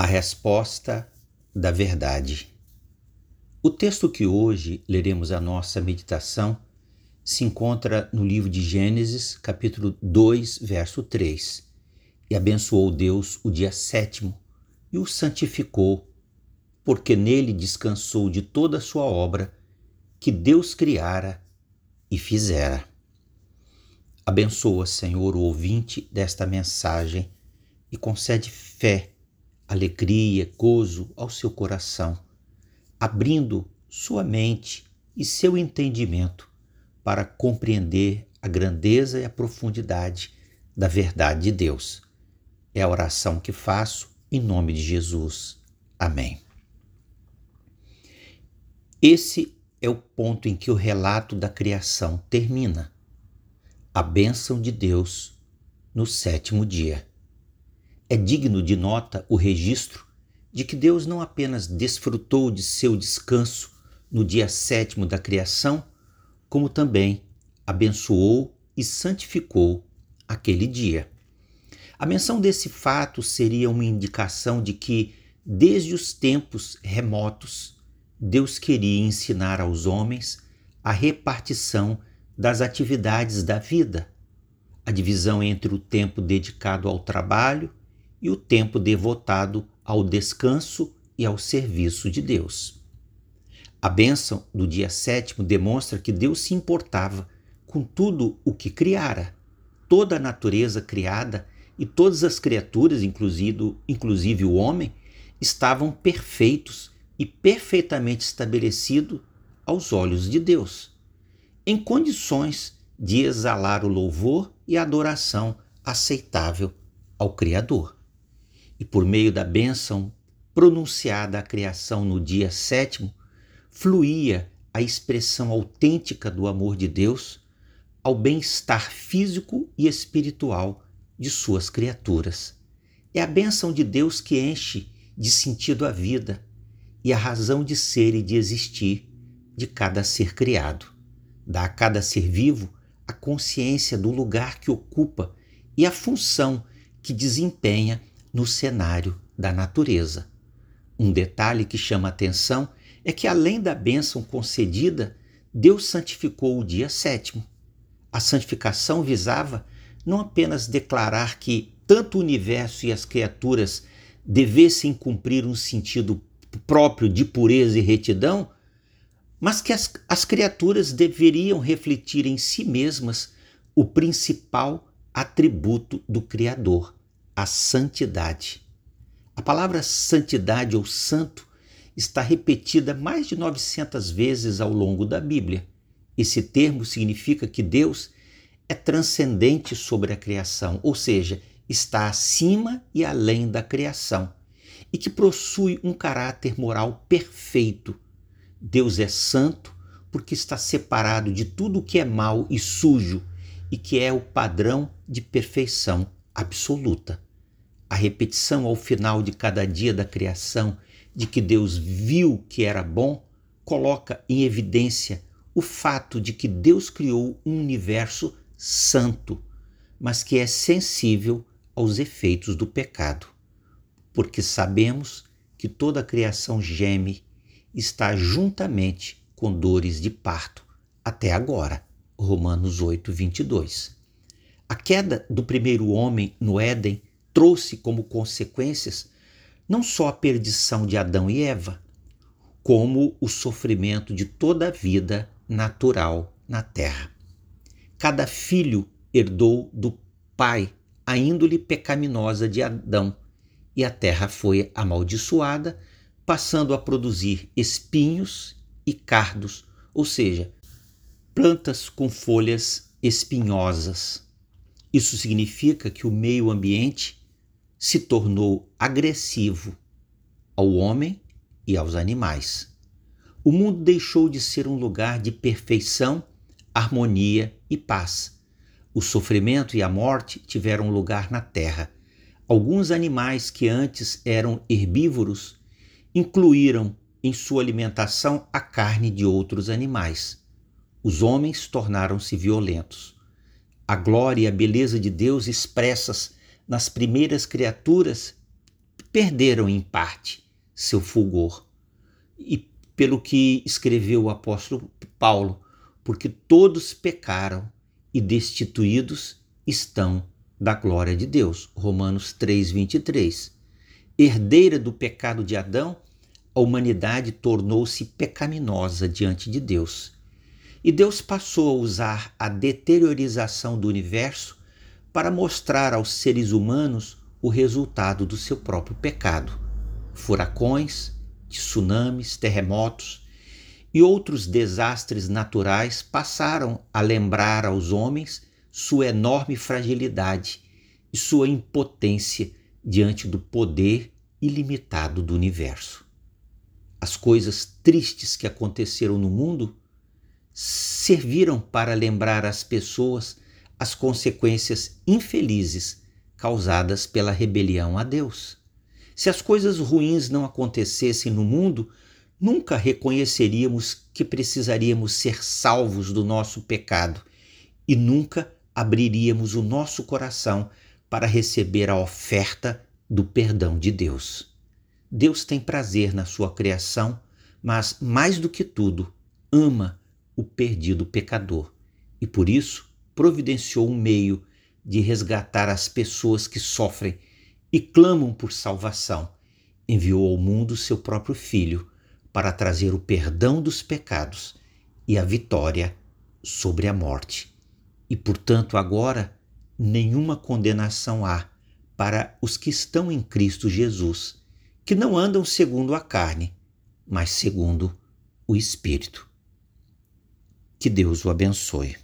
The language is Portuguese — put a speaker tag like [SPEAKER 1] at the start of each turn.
[SPEAKER 1] A resposta da verdade. O texto que hoje leremos a nossa meditação se encontra no livro de Gênesis, capítulo 2, verso 3. E abençoou Deus o dia sétimo e o santificou, porque nele descansou de toda a sua obra que Deus criara e fizera. Abençoa, Senhor, o ouvinte desta mensagem e concede fé alegria, gozo ao seu coração, abrindo sua mente e seu entendimento para compreender a grandeza e a profundidade da verdade de Deus. É a oração que faço em nome de Jesus. Amém. Esse é o ponto em que o relato da criação termina. A bênção de Deus no sétimo dia. É digno de nota o registro de que Deus não apenas desfrutou de seu descanso no dia sétimo da criação, como também abençoou e santificou aquele dia. A menção desse fato seria uma indicação de que, desde os tempos remotos, Deus queria ensinar aos homens a repartição das atividades da vida, a divisão entre o tempo dedicado ao trabalho e o tempo devotado ao descanso e ao serviço de Deus. A bênção do dia sétimo demonstra que Deus se importava com tudo o que criara. Toda a natureza criada e todas as criaturas, inclusive, inclusive o homem, estavam perfeitos e perfeitamente estabelecidos aos olhos de Deus, em condições de exalar o louvor e a adoração aceitável ao Criador e por meio da bênção pronunciada à criação no dia sétimo, fluía a expressão autêntica do amor de Deus ao bem-estar físico e espiritual de suas criaturas. É a bênção de Deus que enche de sentido a vida e a razão de ser e de existir de cada ser criado. Dá a cada ser vivo a consciência do lugar que ocupa e a função que desempenha no cenário da natureza. Um detalhe que chama atenção é que, além da bênção concedida, Deus santificou o dia sétimo. A santificação visava não apenas declarar que tanto o universo e as criaturas devessem cumprir um sentido próprio de pureza e retidão, mas que as, as criaturas deveriam refletir em si mesmas o principal atributo do Criador, a santidade. A palavra santidade ou santo está repetida mais de 900 vezes ao longo da Bíblia. Esse termo significa que Deus é transcendente sobre a criação, ou seja, está acima e além da criação, e que possui um caráter moral perfeito. Deus é santo porque está separado de tudo o que é mal e sujo e que é o padrão de perfeição absoluta a repetição ao final de cada dia da criação de que Deus viu que era bom, coloca em evidência o fato de que Deus criou um universo santo, mas que é sensível aos efeitos do pecado. Porque sabemos que toda a criação geme, está juntamente com dores de parto até agora. Romanos 8, 22. A queda do primeiro homem no Éden trouxe como consequências não só a perdição de Adão e Eva, como o sofrimento de toda a vida natural na terra. Cada filho herdou do pai a índole pecaminosa de Adão, e a terra foi amaldiçoada, passando a produzir espinhos e cardos, ou seja, plantas com folhas espinhosas. Isso significa que o meio ambiente se tornou agressivo ao homem e aos animais. O mundo deixou de ser um lugar de perfeição, harmonia e paz. O sofrimento e a morte tiveram lugar na terra. Alguns animais que antes eram herbívoros incluíram em sua alimentação a carne de outros animais. Os homens tornaram-se violentos. A glória e a beleza de Deus expressas nas primeiras criaturas perderam em parte seu fulgor. E pelo que escreveu o apóstolo Paulo, porque todos pecaram e destituídos estão da glória de Deus. Romanos 3:23. Herdeira do pecado de Adão, a humanidade tornou-se pecaminosa diante de Deus. E Deus passou a usar a deteriorização do universo para mostrar aos seres humanos o resultado do seu próprio pecado. Furacões, tsunamis, terremotos e outros desastres naturais passaram a lembrar aos homens sua enorme fragilidade e sua impotência diante do poder ilimitado do universo. As coisas tristes que aconteceram no mundo serviram para lembrar às pessoas as consequências infelizes causadas pela rebelião a Deus. Se as coisas ruins não acontecessem no mundo, nunca reconheceríamos que precisaríamos ser salvos do nosso pecado e nunca abriríamos o nosso coração para receber a oferta do perdão de Deus. Deus tem prazer na sua criação, mas mais do que tudo, ama o perdido pecador e por isso providenciou um meio de resgatar as pessoas que sofrem e clamam por salvação. Enviou ao mundo seu próprio Filho para trazer o perdão dos pecados e a vitória sobre a morte. E, portanto, agora nenhuma condenação há para os que estão em Cristo Jesus, que não andam segundo a carne, mas segundo o Espírito. Que Deus o abençoe.